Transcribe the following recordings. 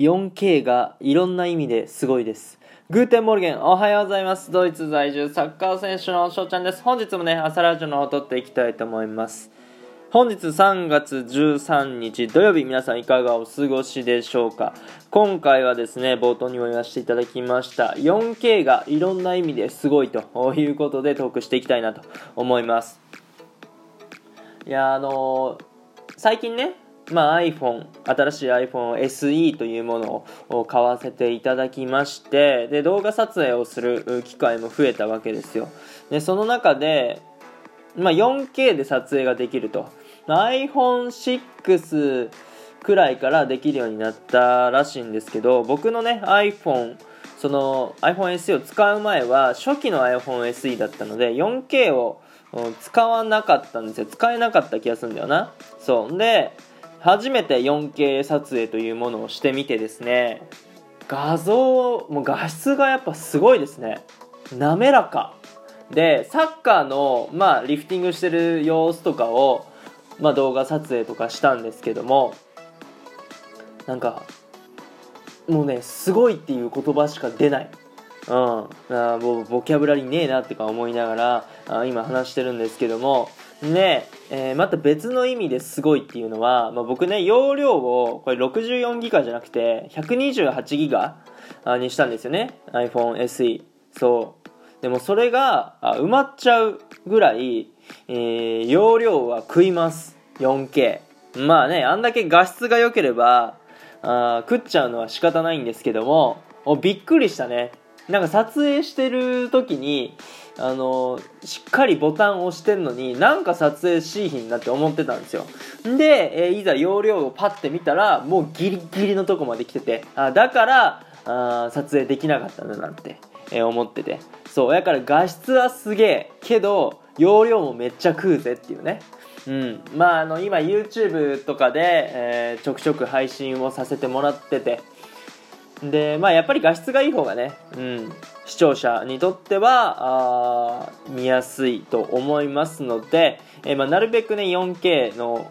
4K がいろんな意味ですごいです。 Guten Morgen、おはようございます。ドイツ在住サッカー選手の翔ちゃんです。本日もね、朝ラジオの方を撮っていきたいと思います。本日3月13日土曜日、皆さんいかがお過ごしでしょうか今回はですね、冒頭にも言わせていただきました、4K がいろんな意味ですごいということでトークしていきたいなと思います。いや、あのー最近ね、まあ、iPhone 新しい iPhone SE というものを買わせていただきましてで動画撮影をする機会も増えたわけですよ。でその中で、まあ、4K で撮影ができると。iPhone6 くらいからできるようになったらしいんですけど僕のね iPhone その iPhone SE を使う前は初期の iPhone SE だったので 4K を使わなかったんですよ。使えなかった気がするんだよな。そう。で初めて 4K 撮影というものをしてみてですね画像もう画質がやっぱすごいですね。滑らか。でサッカーの、まあ、リフティングしてる様子とかを、まあ、動画撮影とかしたんですけどもなんかもうねすごいっていう言葉しか出ない。うん、あーもうボキャブラリーねえなってか思いながらあ今話してるんですけども。ねえーまた別の意味ですごいっていうのは、まあ、僕ね容量をこれ64ギガじゃなくて128ギガにしたんですよね。iPhone SE そう。でもそれが埋まっちゃうぐらい、えー容量は食います。4K まあねあんだけ画質が良ければあ食っちゃうのは仕方ないんですけども。おびっくりしたね。なんか撮影してる時にあのしっかりボタン押してんのになんか撮影しいひんなって思ってたんですよ。で、えーいざ容量をパッて見たらもうギリギリのとこまで来ててあだからあ撮影できなかったんだなって、えー思ってて。そうだから画質はすげえけど容量もめっちゃ食うぜっていうね。うん、まああの今 YouTube とかで、えーちょくちょく配信をさせてもらっててでまあやっぱり画質がいい方がね、うん、視聴者にとってはあ見やすいと思いますので、えーまあ、なるべくね 4K の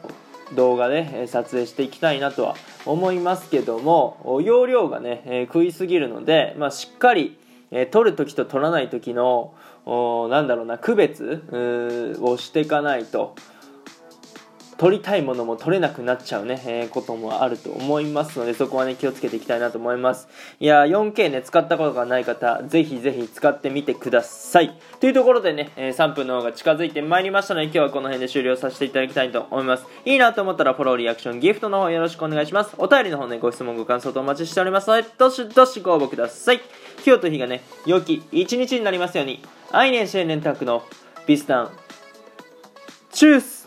動画で撮影していきたいなとは思いますけども容量がね、えー食いすぎるので、まあ、しっかり、えー撮る時と撮らない時のおなんだろうな区別をしていかないと撮りたいものも撮れなくなっちゃうね、えーこともあると思いますのでそこはね気をつけていきたいなと思います。いやー 4K ね使ったことがない方ぜひぜひ使ってみてください。というところでね、えー3分の方が近づいてまいりましたので今日はこの辺で終了させていただきたいと思います。いいなと思ったらフォローリアクションギフトの方よろしくお願いします。お便りの方ねご質問ご感想とお待ちしておりますのでどしどしご応募ください。今日と日がね良き一日になりますように。アイネンシェーネンタクのビスタンチュース。